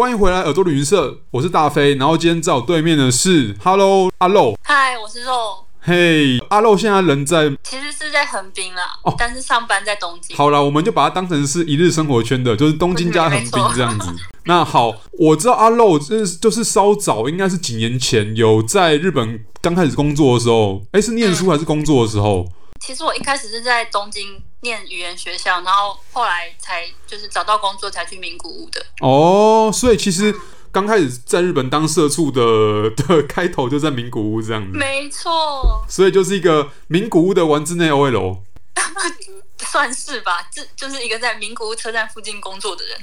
欢迎回来耳朵旅行社，我是大飞。然后今天在我对面的是，Hello 阿肉，嗨，我是肉。嘿，阿肉现在人在，其实是在横滨啦，哦，但是上班在东京。好啦，我们就把它当成是一日生活圈的，就是东京加横滨 这样子。那好，我知道阿肉就是就是稍早，应该是几年前有在日本刚开始工作的时候，哎，是念书还是工作的时候？嗯其实我一开始是在东京念语言学校，然后后来才就是找到工作才去名古屋的。哦，所以其实刚开始在日本当社畜的的开头就在名古屋这样子。没错。所以就是一个名古屋的丸之内 OL。算是吧，这就是一个在名古屋车站附近工作的人。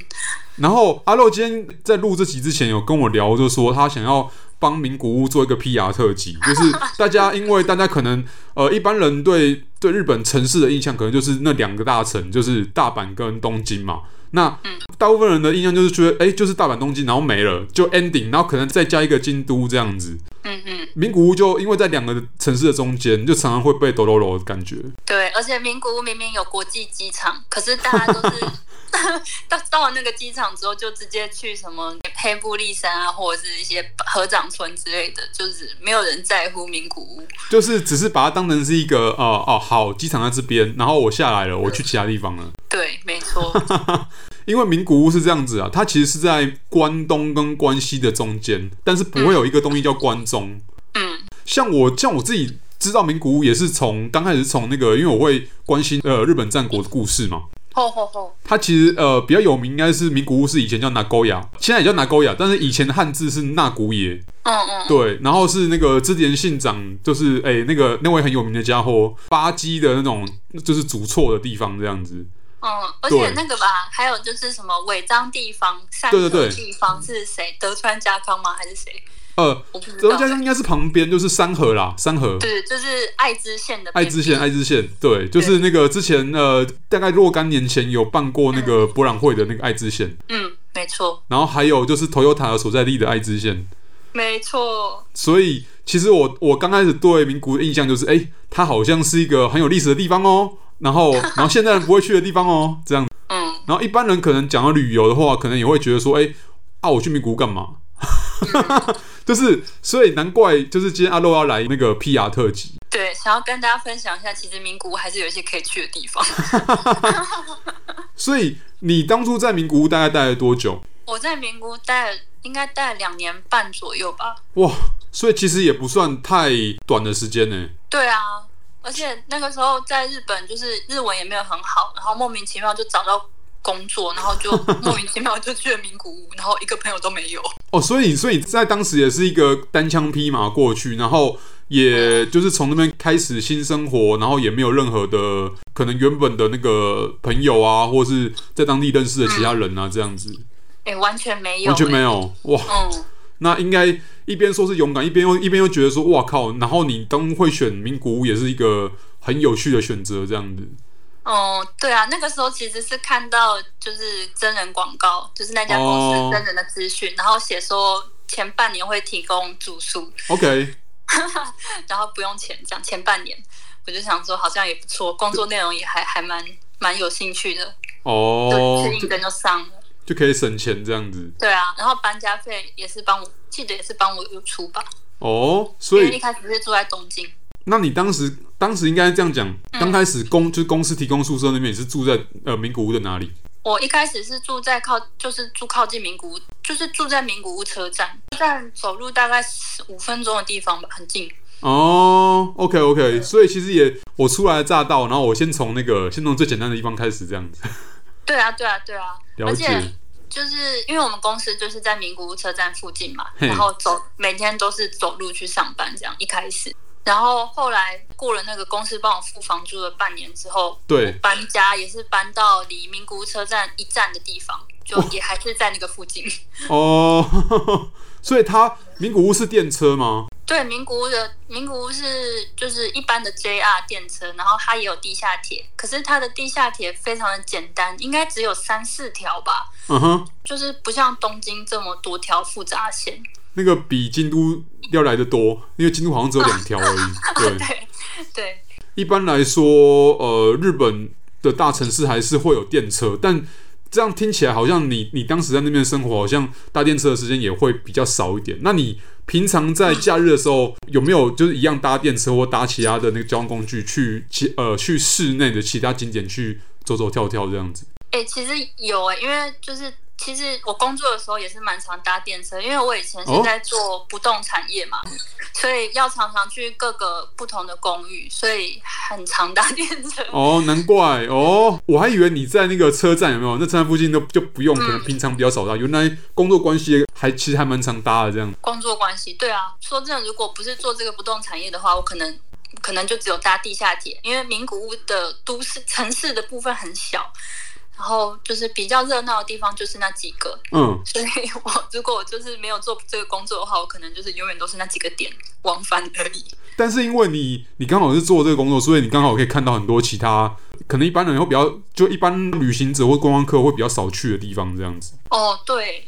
然后阿肉今天在录这集之前有跟我聊，就说他想要。帮名古屋做一个 PR 特辑，就是大家因为大家可能呃一般人对对日本城市的印象可能就是那两个大城，就是大阪跟东京嘛。那大部分人的印象就是觉得，哎，就是大阪、东京，然后没了，就 ending，然后可能再加一个京都这样子。嗯嗯。名古屋就因为在两个城市的中间，就常常会被抖抖抖的感觉。对，而且名古屋明明有国际机场，可是大家都是。到到了那个机场之后，就直接去什么黑布利山啊，或者是一些合掌村之类的，就是没有人在乎名古屋，就是只是把它当成是一个哦哦好，机场在这边，然后我下来了，我去其他地方了。对，没错。因为名古屋是这样子啊，它其实是在关东跟关西的中间，但是不会有一个东西叫关中。嗯，像我像我自己知道名古屋也是从刚开始从那个，因为我会关心呃日本战国的故事嘛。吼吼吼！它其实呃比较有名，应该是名古屋，是以前叫拿沟雅，现在也叫拿沟雅，但是以前的汉字是那古野。嗯嗯。对，然后是那个织田信长，就是哎、欸、那个那位很有名的家伙，巴基的那种就是主错的地方这样子。嗯，而且那个吧，还有就是什么违章地方、山口地方是谁？德川家康吗？还是谁？呃，德川家康应该是旁边，就是山河啦，山河。对，就是爱知县的。爱知县，爱知县，对，就是那个之前呃，大概若干年前有办过那个博览会的那个爱知县。嗯，没错。然后还有就是 Toyota 所在地的爱知县。没错。所以其实我我刚开始对名古屋的印象就是，哎，它好像是一个很有历史的地方哦。然后，然后现在人不会去的地方哦，这样。嗯。然后一般人可能讲到旅游的话，可能也会觉得说，哎，啊，我去名古屋干嘛？就是，所以难怪，就是今天阿肉要来那个 PR 特辑。对，想要跟大家分享一下，其实名古屋还是有一些可以去的地方。所以你当初在名古屋大概待了多久？我在名古屋待了，应该待了两年半左右吧。哇，所以其实也不算太短的时间呢。对啊，而且那个时候在日本，就是日文也没有很好，然后莫名其妙就找到。工作，然后就 莫名其妙就去了名古屋，然后一个朋友都没有。哦，所以所以在当时也是一个单枪匹马过去，然后也就是从那边开始新生活，然后也没有任何的可能原本的那个朋友啊，或是在当地认识的其他人啊，这样子。哎、完全没有，完全没有哇。嗯，那应该一边说是勇敢，一边又一边又觉得说哇靠，然后你当会选名古屋也是一个很有趣的选择，这样子。哦、嗯，对啊，那个时候其实是看到就是真人广告，就是那家公司真人的资讯，哦、然后写说前半年会提供住宿，OK，然后不用钱，这样前半年，我就想说好像也不错，工作内容也还还蛮蛮有兴趣的，哦，就一个就上了就，可以省钱这样子，对啊，然后搬家费也是帮我，记得也是帮我有出吧，哦，所以一开始是住在东京。那你当时当时应该这样讲，刚开始公就是公司提供宿舍那边也是住在呃名古屋的哪里？我一开始是住在靠就是住靠近名古屋，就是住在名古屋车站，车站走路大概十五分钟的地方吧，很近。哦，OK OK，所以其实也我初来乍到，然后我先从那个先从最简单的地方开始这样子。对啊对啊对啊，而且就是因为我们公司就是在名古屋车站附近嘛，然后走每天都是走路去上班这样，一开始。然后后来过了那个公司帮我付房租的半年之后，对，搬家也是搬到离名古屋车站一站的地方，就也还是在那个附近。哦，哦，所以它名古屋是电车吗？对，名古屋的名古屋是就是一般的 JR 电车，然后它也有地下铁，可是它的地下铁非常的简单，应该只有三四条吧。嗯哼，就是不像东京这么多条复杂线。那个比京都要来得多，因为京都好像只有两条而已。对对，对。一般来说，呃，日本的大城市还是会有电车，但这样听起来好像你你当时在那边生活，好像搭电车的时间也会比较少一点。那你平常在假日的时候有没有就是一样搭电车或搭其他的那个交通工具去其呃去室内的其他景点去走走跳跳这样子？哎、其实有哎、因为就是。其实我工作的时候也是蛮常搭电车，因为我以前是在做不动产业嘛，哦、所以要常常去各个不同的公寓，所以很常搭电车。哦，难怪哦，我还以为你在那个车站有没有？那车站附近都就不用，可能平常比较少搭。嗯、原来工作关系还其实还蛮常搭的这样。工作关系，对啊。说真的，如果不是做这个不动产业的话，我可能可能就只有搭地下铁，因为名古屋的都市城市的部分很小。然后就是比较热闹的地方就是那几个，嗯，所以 我如果我就是没有做这个工作的话，我可能就是永远都是那几个点往返而已。但是因为你你刚好是做这个工作，所以你刚好可以看到很多其他可能一般人会比较就一般旅行者或观光客会比较少去的地方，这样子。哦，对。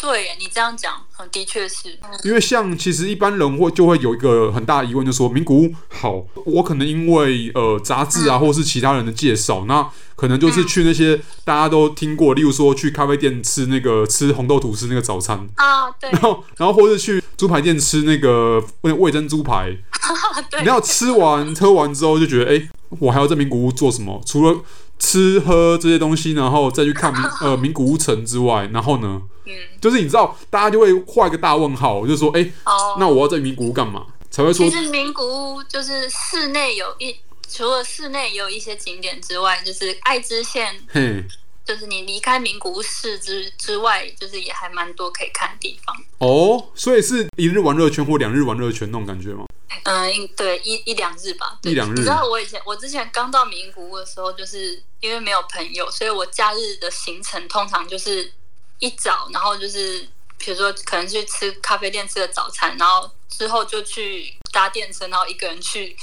对，你这样讲，的确是。因为像其实一般人会就会有一个很大的疑问，就是说名古屋好，我可能因为呃杂志啊，或是其他人的介绍，那可能就是去那些大家都听过，例如说去咖啡店吃那个吃红豆吐司那个早餐啊，对。然后然后或是去猪排店吃那个味味噌猪排，对。然后吃完 喝完之后就觉得，哎，我还要在名古屋做什么？除了吃喝这些东西，然后再去看 呃名古屋城之外，然后呢，嗯，就是你知道，大家就会画一个大问号，就说，哎，哦，那我要在名古屋干嘛？才会说，其实名古屋就是室内有一，除了室内也有一些景点之外，就是爱知县，嘿。就是你离开名古屋市之之外，就是也还蛮多可以看的地方哦。所以是一日玩乐圈或两日玩乐圈那种感觉吗？嗯，对，一一两日吧。一两日。你知道我以前我之前刚到名古屋的时候，就是因为没有朋友，所以我假日的行程通常就是一早，然后就是比如说可能去吃咖啡店吃个早餐，然后之后就去搭电车，然后一个人去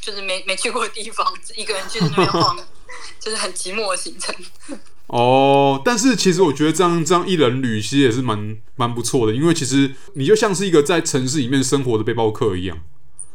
就是没没去过的地方，一个人去那边晃，就是很寂寞的行程。哦，但是其实我觉得这样这样一人旅其实也是蛮蛮不错的，因为其实你就像是一个在城市里面生活的背包客一样，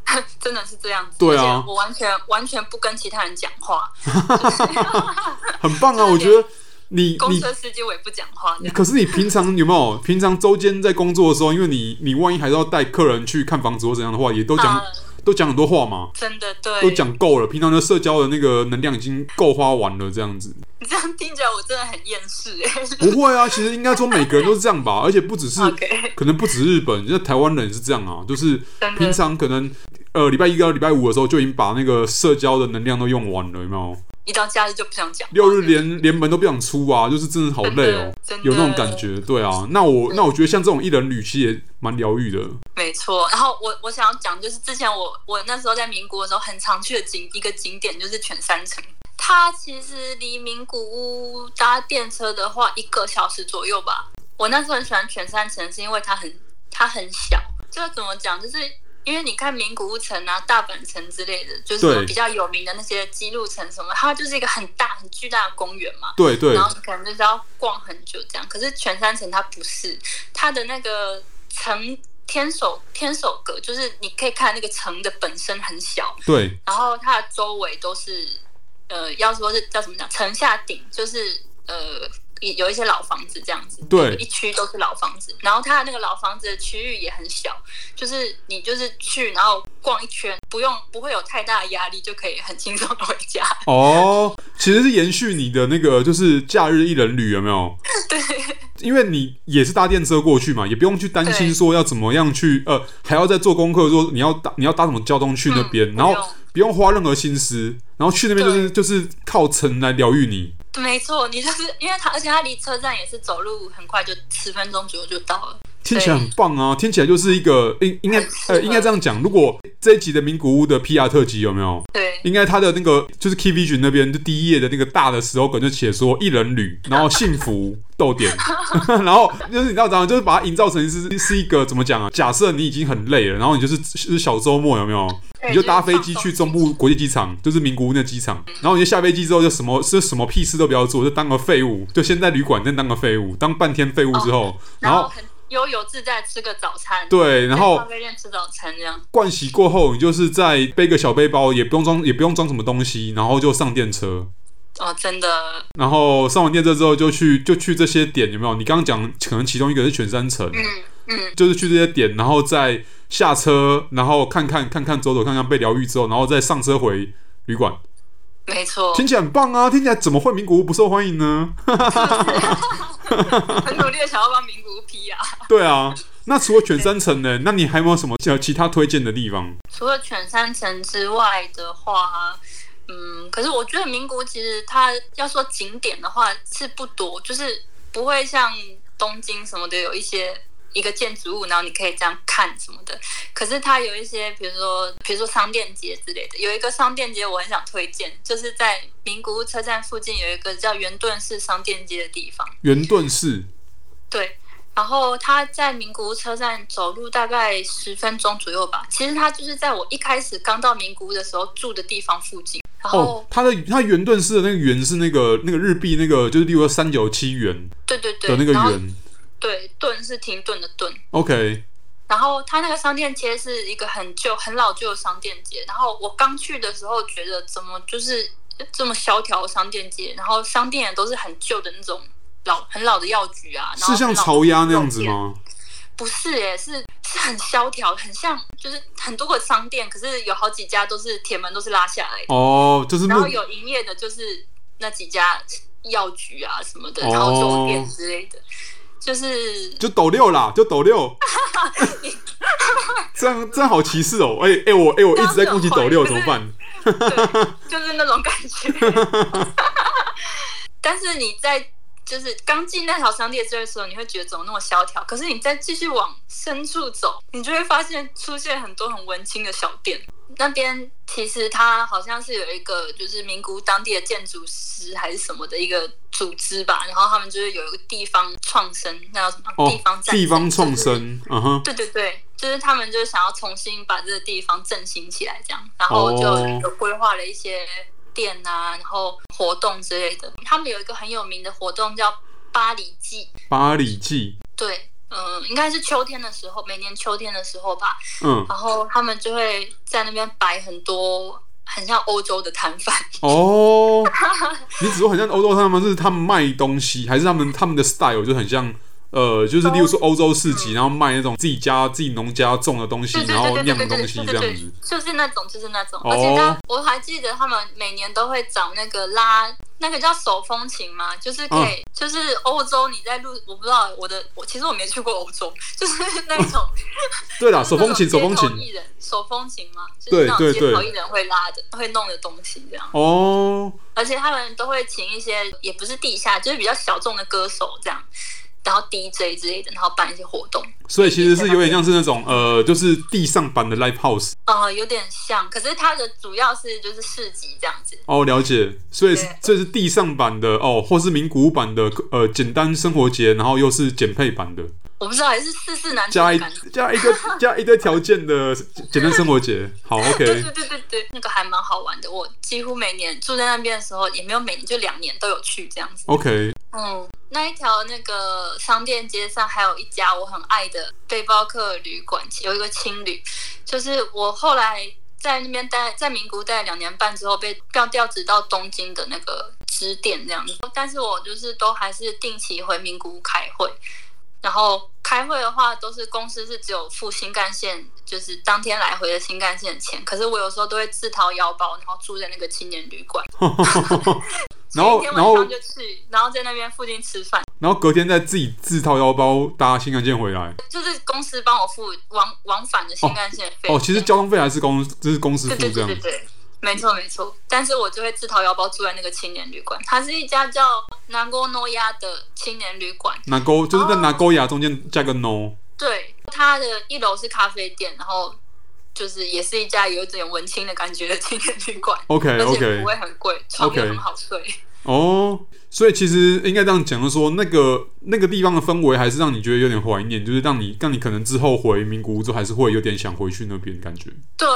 真的是这样子。对啊，我完全完全不跟其他人讲话，很棒啊！我觉得你公车司机我也不讲话。可是你平常有没有 平常周间在工作的时候，因为你你万一还是要带客人去看房子或怎样的话，也都讲。啊都讲很多话嘛，真的对，都讲够了。平常的社交的那个能量已经够花完了，这样子。你这样听起来我真的很厌世哎。不会啊，其实应该说每个人都是这样吧，而且不只是.可能不止日本，就台湾人也是这样啊，就是平常可能呃礼拜一到礼拜五的时候就已经把那个社交的能量都用完了，有没有？一到假日就不想讲，六日连连门都不想出啊，就是真的好累哦，有那种感觉，对啊。那我那我觉得像这种一人旅其实也蛮疗愈的。没错，然后我我想要讲就是之前我我那时候在民国的时候很常去的景一个景点就是犬山城，它其实离名古屋搭电车的话一个小时左右吧。我那时候很喜欢犬山城是因为它很它很小，这个怎么讲就是。因为你看名古屋城啊、大阪城之类的，就是比较有名的那些姬路城什么，它就是一个很大、很巨大的公园嘛。对对。然后你可能就是要逛很久这样。可是全山城它不是，它的那个城天守天守阁，就是你可以看那个城的本身很小。对。然后它的周围都是，呃，要说是叫什么讲，城下町就是呃。有一些老房子这样子，对，一区都是老房子，然后它的那个老房子的区域也很小，就是你就是去然后逛一圈，不用不会有太大的压力，就可以很轻松的回家。哦，其实是延续你的那个就是假日一人旅有没有？对，因为你也是搭电车过去嘛，也不用去担心说要怎么样去呃，还要再做功课说你要搭你要搭什么交通去那边，嗯、然后不用花任何心思，然后去那边就是就是靠城来疗愈你。没错，你就是因为他，而且他离车站也是走路很快，就十分钟左右就到了。听起来很棒啊！听起来就是一个应应该呃应该这样讲，如果这一集的名古屋的 PR 特辑有没有？对，应该他的那个就是 Vision 那边就第一页的那个大的 slogan 就写说一人旅，然后幸福逗点，然后就是你知道怎样，就是把它营造成是是一个怎么讲啊？假设你已经很累了，然后你就是是小周末有没有？你就搭飞机去中部国际机场，就是名古屋那机场，然后你就下飞机之后就什么是什么屁事都不要做，就当个废物，就先在旅馆先当个废物，当半天废物之后，然后。悠游自在吃个早餐，对，然后咖啡店吃早餐这样。盥洗过后，你就是再背个小背包，也不用装，也不用装什么东西，然后就上电车。哦，真的。然后上完电车之后，就去就去这些点，有没有？你刚刚讲可能其中一个是全山城，嗯嗯，就是去这些点，然后再下车，然后看看看看走走看看被疗愈之后，然后再上车回旅馆。没错，听起来很棒啊！听起来怎么会名古屋不受欢迎呢？很努力的想要帮名古屋 PR 啊。对啊，那除了犬山城呢？那你还有没有什么其他推荐的地方？除了犬山城之外的话。嗯，可是我觉得名古屋其实它要说景点的话是不多，就是不会像东京什么的有一些一个建筑物，然后你可以这样看什么的。可是它有一些，比如说比如说商店街之类的，有一个商店街我很想推荐，就是在名古屋车站附近有一个叫圆顿市商店街的地方。圆顿市，对。然后它在名古屋车站走路大概十分钟左右吧。其实它就是在我一开始刚到名古屋的时候住的地方附近。然后哦，它的它圆顿市的那个圆是那个那个日币那个就是例如说三九七元，对对对的那个圆，对，顿是停顿的顿。OK。然后它那个商店街是一个很旧、很老旧的商店街。然后我刚去的时候觉得怎么就是这么萧条的商店街，然后商店也都是很旧的那种。老很老的药局啊，然后是像潮鸭那样子吗？不是耶，是是很萧条，很像就是很多个商店，可是有好几家都是铁门都是拉下来的哦，就是然后有营业的，就是那几家药局啊什么的，然后酒店之类的，就是就抖六啦，就抖六，这样这样好歧视哦！哎、欸、哎、欸，我哎、欸、我一直在攻击抖六，怎么办？对，就是那种感觉。但是你在。就是刚进那条商店街的时候，你会觉得怎么那么萧条？可是你再继续往深处走，你就会发现出现很多很文青的小店。那边其实它好像是有一个，就是名古屋当地的建筑师还是什么的一个组织吧。然后他们就是有一个地方创生，那叫什么？哦、地方地方创生。嗯哼。对对对，就是他们就是想要重新把这个地方振兴起来，这样，然后就有规划了一些。店啊，然后活动之类的，他们有一个很有名的活动叫巴黎季。巴黎季，对，嗯，应该是秋天的时候，每年秋天的时候吧。嗯，然后他们就会在那边摆很多很像欧洲的摊贩。哦，你只说很像欧洲摊贩？是他们卖东西，还是他们他们的 style 就很像？呃，就是例如说欧洲市集，然后卖那种自己家自己农家种的东西，然后酿的东西这样子，就是那种，就是那种。而且他，我还记得他们每年都会找那个拉，那个叫手风琴嘛，就是可以，就是欧洲你在路，我不知道我的，我其实我没去过欧洲，就是那种。对啦，手风琴，手风琴。艺人，手风琴嘛，就是那种街头艺人会拉的，会弄的东西这样。哦。而且他们都会请一些，也不是地下，就是比较小众的歌手这样。然后 DJ 之类的，然后办一些活动，所以其实是有点像是那种呃，就是地上版的 live house。呃，有点像，可是它的主要是就是市集这样子。哦，了解，所以这是地上版的哦，或是名古屋版的呃简单生活节，然后又是简配版的。我不知道，还是四四男加一加一个 加一个条件的简单生活节。好，OK。对对对对对，那个还蛮好玩的。我几乎每年住在那边的时候，也没有每年，就两年都有去这样子。OK。嗯，那一条那个商店街上还有一家我很爱的背包客旅馆，有一个青旅。就是我后来在那边待，在名古屋待了两年半之后，被调调职到东京的那个支店这样子。但是我就是都还是定期回名古屋开会，然后开会的话都是公司是只有付新干线，就是当天来回的新干线的钱。可是我有时候都会自掏腰包，然后住在那个青年旅馆。然后，然后就去，然后在那边附近吃饭，然后隔天再自己自掏腰包搭新干线回来。就是公司帮我付往往返的新干线费。哦，其实交通费还是公，就是公司付这样。对对对对，没错没错。但是我就会自掏腰包住在那个青年旅馆，它是一家叫 Nagonoya 的青年旅馆。Nago 就是在 Nagoya 中间加个 no。对，它的一楼是咖啡店，然后。就是也是一家有一点文青的感觉的青年旅馆，OK OK，不会很贵，床也很好睡。哦，所以其实应该这样讲，就说那个那个地方的氛围还是让你觉得有点怀念，就是让你让你可能之后回名古屋之后还是会有点想回去那边感觉。对，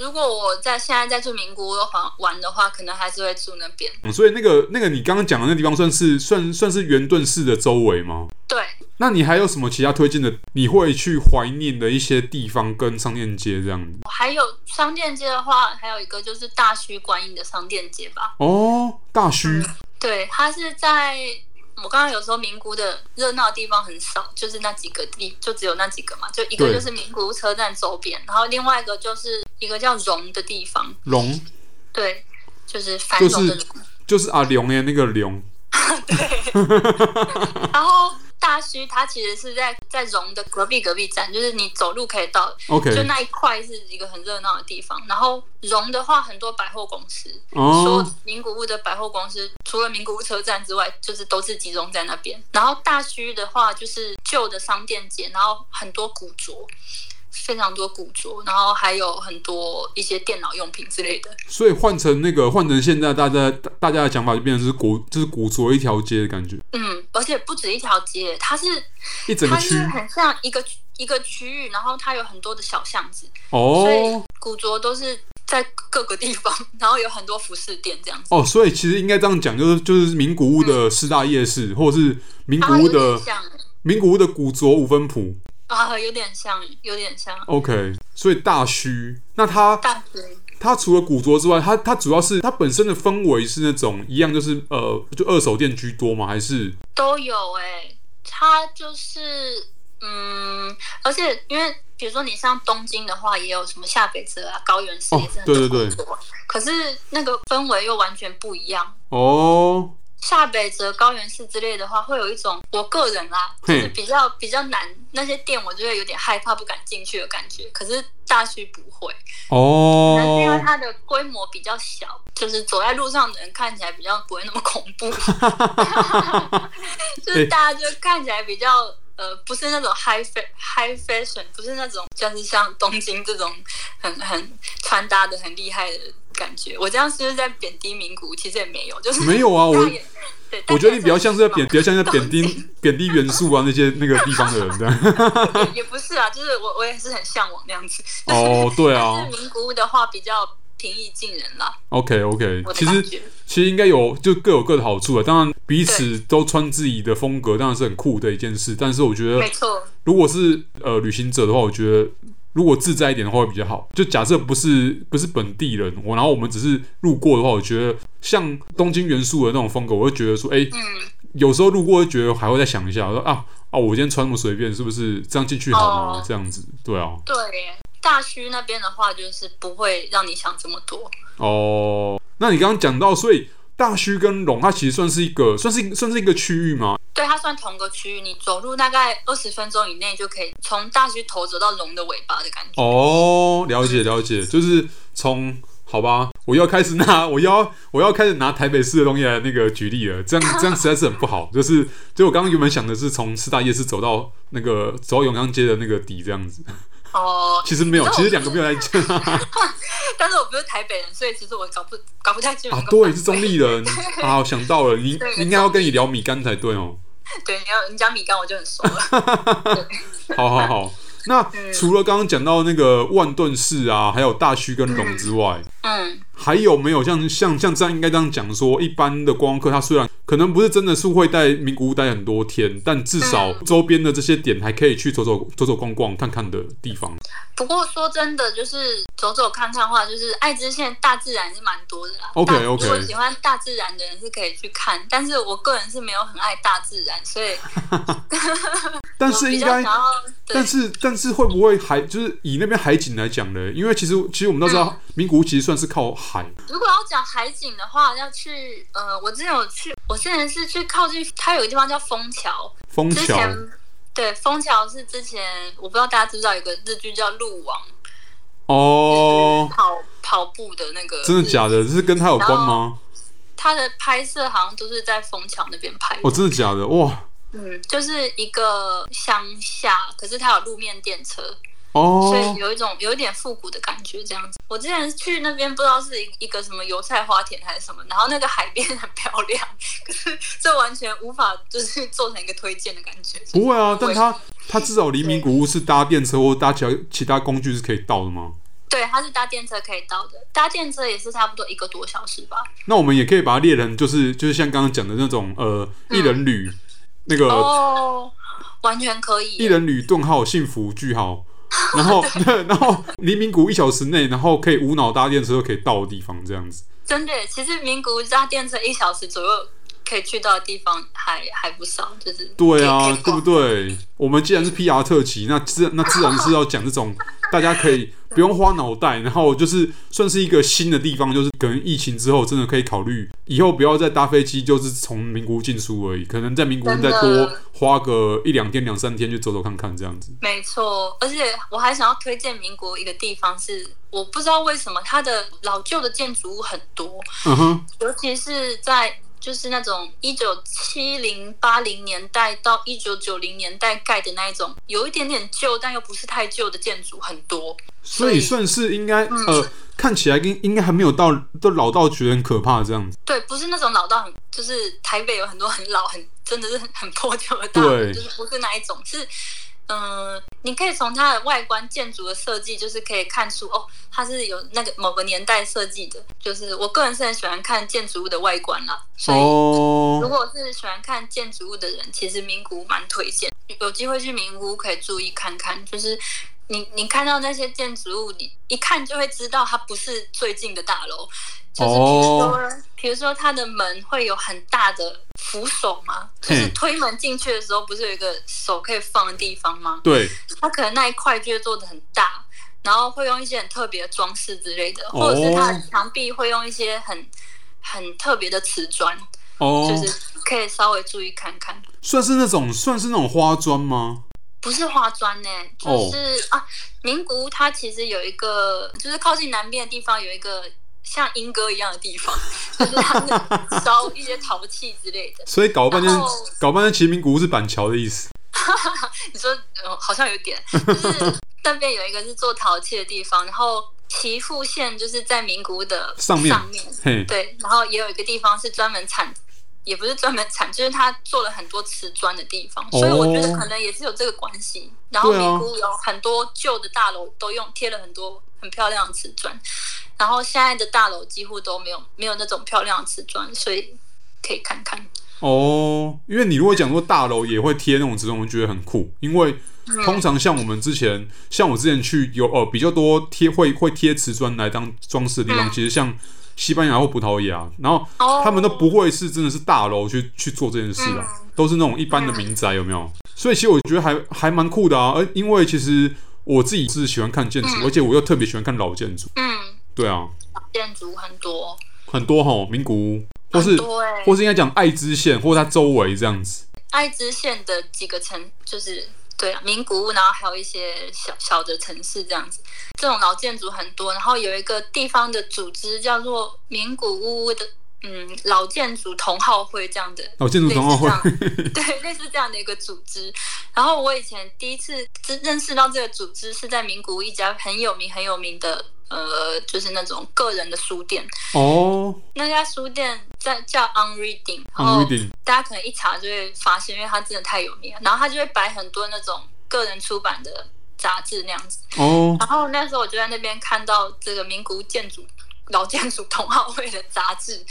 如果我在现在在住名古屋的话玩的话，可能还是会住那边。嗯，所以那个那个你刚刚讲的那个地方算是算算是圆顿寺的周围吗？对。那你还有什么其他推荐的？你会去怀念的一些地方跟商店街这样子？还有商店街的话，还有一个就是大须观音的商店街吧。哦，大须、嗯。对，它是在我刚刚有说名古屋的热闹地方很少，就是那几个地，就只有那几个嘛。就一个就是名古屋车站周边，然后另外一个就是一个叫荣的地方。荣。对，就是繁荣的荣。就是阿龙耶，那个龙。对。然后。大须它其实是在在荣的隔壁隔壁站，就是你走路可以到，OK，就那一块是一个很热闹的地方。然后荣的话，很多百货公司，哦，说名古屋的百货公司除了名古屋车站之外，就是都是集中在那边。然后大须的话，就是旧的商店街，然后很多古着。非常多古着，然后还有很多一些电脑用品之类的。所以换成那个换成现在大家大家的讲法，就变成是古就是古着一条街的感觉。嗯，而且不止一条街，它是一整个区，很像一个一个区域，然后它有很多的小巷子。哦，所以古着都是在各个地方，然后有很多服饰店这样子。哦，所以其实应该这样讲，就是就是名古屋的四大夜市，嗯、或者是名古屋的、啊、名古屋的古着五分埔。啊，有点像，有点像。OK，所以大须，那它大须，它除了古着之外，它它主要是它本身的氛围是那种一样，就是呃，就二手店居多吗？还是都有哎、欸，它就是嗯，而且因为比如说你像东京的话，也有什么下北泽啊、高原寺也是很多、哦、对对对，可是那个氛围又完全不一样哦。下北泽、高原寺之类的话，会有一种我个人啦，就是比较比较难那些店，我就会有点害怕，不敢进去的感觉。可是大区不会哦，可能是因为它的规模比较小，就是走在路上的人看起来比较不会那么恐怖，就是大家就看起来比较呃，不是那种 high fa high fashion，不是那种就是像东京这种很很穿搭的很厉害的。感觉我这样是不是在贬低名古屋？其实也没有，就是没有啊。我我觉得你比较像是在贬，比较像是在贬低贬低元素啊那些那个地方的人这样。也也不是啊，就是我我也是很向往那样子。哦，对啊。名古屋的话比较平易近人啦。OK OK，其实其实应该有就各有各的好处啊。当然彼此都穿自己的风格，当然是很酷的一件事。但是我觉得，没错。如果是呃旅行者的话，我觉得。如果自在一点的话会比较好。就假设不是不是本地人，我然后我们只是路过的话，我觉得像东京元素的那种风格，我会觉得说，哎、欸，嗯、有时候路过会觉得还会再想一下，说啊啊，我今天穿那么随便，是不是这样进去好吗？哦、这样子，对啊。对，大区那边的话，就是不会让你想这么多。哦，那你刚刚讲到，所以。大须跟龙，它其实算是一个，算是算是一个区域吗？对，它算同个区域，你走路大概二十分钟以内就可以从大须头走到龙的尾巴的感觉。哦，了解了解，就是从好吧，我要开始拿，我要我要开始拿台北市的东西来那个举例了，这样这样实在是很不好。就是，就我刚刚原本想的是从四大夜市走到那个走到永康街的那个底这样子。哦，其实没有，其实两个没有在见。但是我不是台北人，所以其实我搞不搞不太清楚。啊，对，是中立人啊，我想到了，你应该要跟你聊米干才对哦。对，你要你讲米干，我就很熟了。好好好，那除了刚刚讲到那个万顿市啊，还有大须跟龙之外，嗯，还有没有像像像这样应该这样讲说，一般的观光客他虽然。可能不是真的是会在名古屋待很多天，但至少周边的这些点还可以去走走走走逛逛看看的地方。不过说真的，就是走走看看的话，就是爱知县大自然是蛮多的啦。OK OK，如果喜欢大自然的人是可以去看，但是我个人是没有很爱大自然，所以。但是应该，但是但是会不会海就是以那边海景来讲呢？因为其实其实我们都知道，名古屋其实算是靠海。如果要讲海景的话，要去呃，我之前有去我。之前是去靠近，它有个地方叫枫桥。枫桥桥。对，枫桥是之前我不知道大家知不知道有个日剧叫《鹿王》。哦。跑跑步的那个。真的假的？这是跟他有关吗？他的拍摄好像都是在枫桥那边拍的。哦，真的假的？哇。嗯，就是一个乡下，可是它有路面电车。哦，所以有一种有一点复古的感觉，这样子。我之前去那边，不知道是一一个什么油菜花田还是什么，然后那个海边很漂亮，可是这完全无法就是做成一个推荐的感觉。不会啊，但它它至少黎明古屋是搭电车或搭其他其他工具是可以到的吗？对，它是搭电车可以到的，搭电车也是差不多一个多小时吧。那我们也可以把它列成就是就是像刚刚讲的那种呃一人旅、嗯、那个。哦完全可以。一人旅顿号幸福句号，然后对，然后离名古屋一小时内，然后可以无脑搭电车就可以到的地方，这样子。真的，其实名古屋搭电车一小时左右可以去到的地方还还不少，就是对啊，对不对？我们既然是 PR 特辑，那自那自然是要讲这种大家可以。不用花脑袋，然后就是算是一个新的地方，就是可能疫情之后真的可以考虑以后不要再搭飞机，就是从名古屋进出而已，可能在名古屋再多花个一两天、两三天就走走看看这样子。没错，而且我还想要推荐民国一个地方是，我不知道为什么它的老旧的建筑物很多，嗯哼，尤其是在。就是那种一九七零八零年代到一九九零年代盖的那一种，有一点点旧，但又不是太旧的建筑很多，所以，算是应该、嗯、呃，看起来应应该还没有到都老到觉得很可怕这样子。对，不是那种老到很，就是台北有很多很老很真的是很很破旧的大楼，就是不是那一种是。嗯，你可以从它的外观建筑的设计，就是可以看出哦，它是有那个某个年代设计的。就是我个人是很喜欢看建筑物的外观啦，所以如果是喜欢看建筑物的人，其实名古屋蛮推荐。有机会去名古屋可以注意看看，就是你你看到那些建筑物，你一看就会知道它不是最近的大楼。就是比如说，比如说它的门会有很大的扶手吗？就是推门进去的时候，不是有一个手可以放的地方吗？对，它可能那一块就会做的很大，然后会用一些很特别的装饰之类的，或者是它的墙壁会用一些很很特别的瓷砖，哦，就是可以稍微注意看看。算是那种算是那种花砖吗？不是花砖呢，就是啊，名古屋它其实有一个，就是靠近南边的地方有一个。像莺歌一样的地方，就是他们烧一些陶器之类的。所以搞半天，搞半天，其实名古屋是板桥的意思。你说，呃，好像有点，就是那边有一个是做陶器的地方，然后岐阜县就是在名古屋的上面，上面，对，然后也有一个地方是专门产，也不是专门产，就是他做了很多瓷砖的地方，所以我觉得可能也是有这个关系。哦、然后名古屋有很多旧的大楼都用贴了很多很漂亮的瓷砖。然后现在的大楼几乎都没有没有那种漂亮的瓷砖，所以可以看看哦。因为你如果讲说大楼也会贴那种瓷砖，我觉得很酷。因为通常像我们之前，嗯、像我之前去有呃比较多贴会会贴瓷砖来当装饰的地方，嗯、其实像西班牙或葡萄牙，然后他们都不会是真的是大楼去去做这件事啊，嗯、都是那种一般的民宅，有没有？所以其实我觉得还还蛮酷的啊。而因为其实我自己是喜欢看建筑，嗯、而且我又特别喜欢看老建筑。嗯。对啊，建筑很多很多哈，名古屋或是、欸、或是应该讲爱知县或它周围这样子。爱知县的几个城就是对啊，名古屋，然后还有一些小小的城市这样子，这种老建筑很多。然后有一个地方的组织叫做名古屋的嗯老建筑同好会这样的老建筑同好会，对，类似这样的一个组织。然后我以前第一次认识到这个组织是在名古屋一家很有名很有名的。呃，就是那种个人的书店哦，那家书店在叫 On Reading，然后大家可能一查就会发现，因为它真的太有名了。然后它就会摆很多那种个人出版的杂志那样子哦。然后那时候我就在那边看到这个名古屋建筑老建筑同好会的杂志，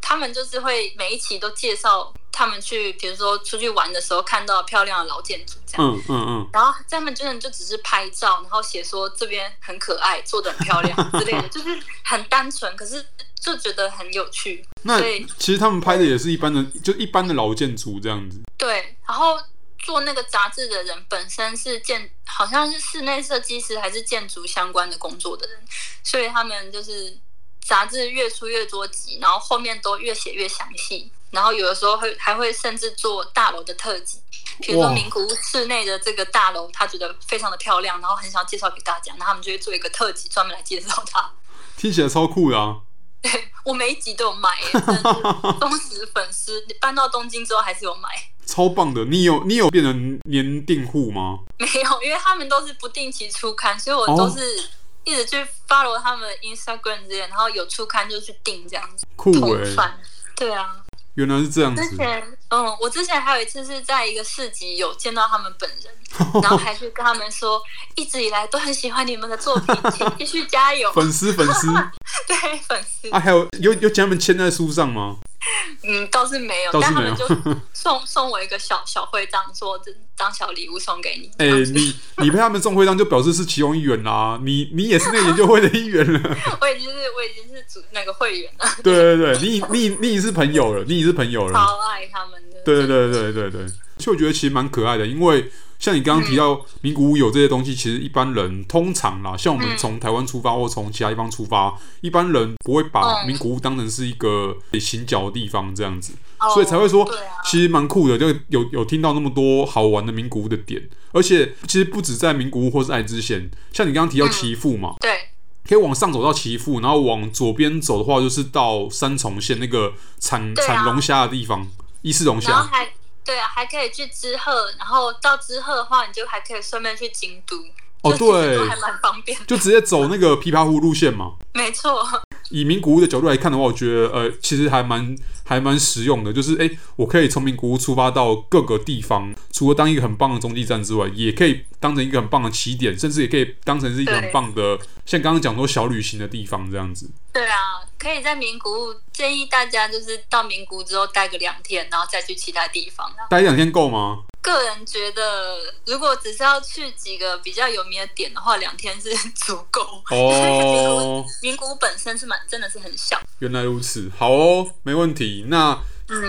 他们就是会每一期都介绍。他们去，比如说出去玩的时候，看到漂亮的老建筑，这样，嗯嗯嗯，然后他们真的就只是拍照，然后写说这边很可爱，做的很漂亮之类的，就是很单纯，可是就觉得很有趣。那其实他们拍的也是一般的，就一般的老建筑这样子。对，然后做那个杂志的人本身是建，好像是室内设计师还是建筑相关的工作的人，所以他们就是杂志越出越多集，然后后面都越写越详细。然后有的时候会还会甚至做大楼的特辑，比如说名古屋市内的这个大楼，他觉得非常的漂亮，然后很想介绍给大家，那他们就会做一个特辑，专门来介绍它。听起来超酷的啊！对，我每一集都有买，忠实粉丝。搬到东京之后还是有买，超棒的。你有你有变成年订户吗？没有，因为他们都是不定期出刊，所以我都是一直去 follow 他们 Instagram 这些，然后有出刊就去订这样子。酷哎、欸！对啊。原来是这样子。之前，嗯，我之前还有一次是在一个市集有见到他们本人，然后还去跟他们说，一直以来都很喜欢你们的作品，请继续加油。粉丝，粉丝，对，粉丝。啊，还有有有请他们签在书上吗？嗯，倒是没有，倒是没有，但他们就送 送我一个小小徽章，说这当小礼物送给你。哎、欸，你你陪他们送徽章，就表示是其中一员啦。你你也是那个研究会的一员了。我已经是我已经是主那个会员了。对对对，你你你已是朋友了，你已是朋友了。超爱他们的。对对对对对对，其实我觉得其实蛮可爱的，因为。像你刚刚提到名古屋有这些东西，其实一般人通常啦，像我们从台湾出发或从其他地方出发，一般人不会把名古屋当成是一个行脚的地方这样子，所以才会说，其实蛮酷的，就有有听到那么多好玩的名古屋的点，而且其实不止在名古屋或是爱知县，像你刚刚提到岐阜嘛，对，可以往上走到岐阜，然后往左边走的话，就是到三重县那个产产龙虾的地方，伊势龙虾。对啊，还可以去知鹤，然后到知鹤的话，你就还可以顺便去京都。哦，对，还蛮方便，就直接走那个琵琶湖路线嘛。没错。以名古屋的角度来看的话，我觉得呃，其实还蛮还蛮实用的。就是哎，我可以从名古屋出发到各个地方，除了当一个很棒的中继站之外，也可以当成一个很棒的起点，甚至也可以当成是一个很棒的，像刚刚讲说小旅行的地方这样子。对啊，可以在名古屋，建议大家就是到名古屋之后待个两天，然后再去其他地方。待两天够吗？个人觉得，如果只是要去几个比较有名的点的话，两天是 足够。哦，名古屋本身是蛮真的是很小。原来如此，好哦，没问题。那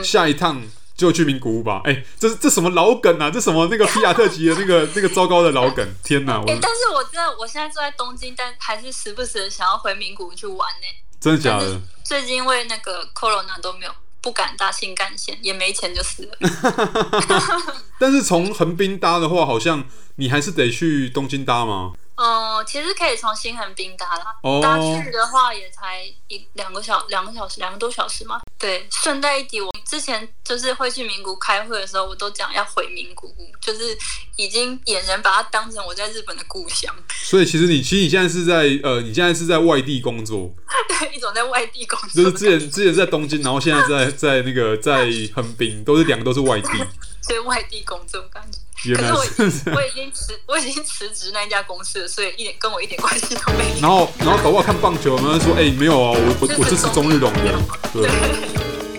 下一趟就去名古屋吧。哎、欸，这这什么老梗啊？这什么那个皮亚特级的那个 那个糟糕的老梗？天哪！哎、欸、但是我真的我现在住在东京，但还是时不时的想要回名古屋去玩呢。真的假的？最近因为那个 Corona 都没有。不敢搭新干线，也没钱就死了。但是从横滨搭的话，好像你还是得去东京搭吗？哦、嗯，其实可以从新横滨搭啦。哦、搭去的话也才一两个小两个小时，两个多小时嘛。对，顺带一提，我之前就是会去名古屋开会的时候，我都讲要回名古屋，就是已经俨然把它当成我在日本的故乡。所以其实你其实你现在是在呃，你现在是在外地工作。对，一种在外地工作。就是之前之前在东京，然后现在在在那个在横滨，都是两个都是外地。所以外地工作感觉。可是我 我已经辞我已经辞职那一家公司了，所以一点跟我一点关系都没有。然后然后搞不好看棒球，有没有说哎、欸、没有啊，我我我支持中日龙的，对。对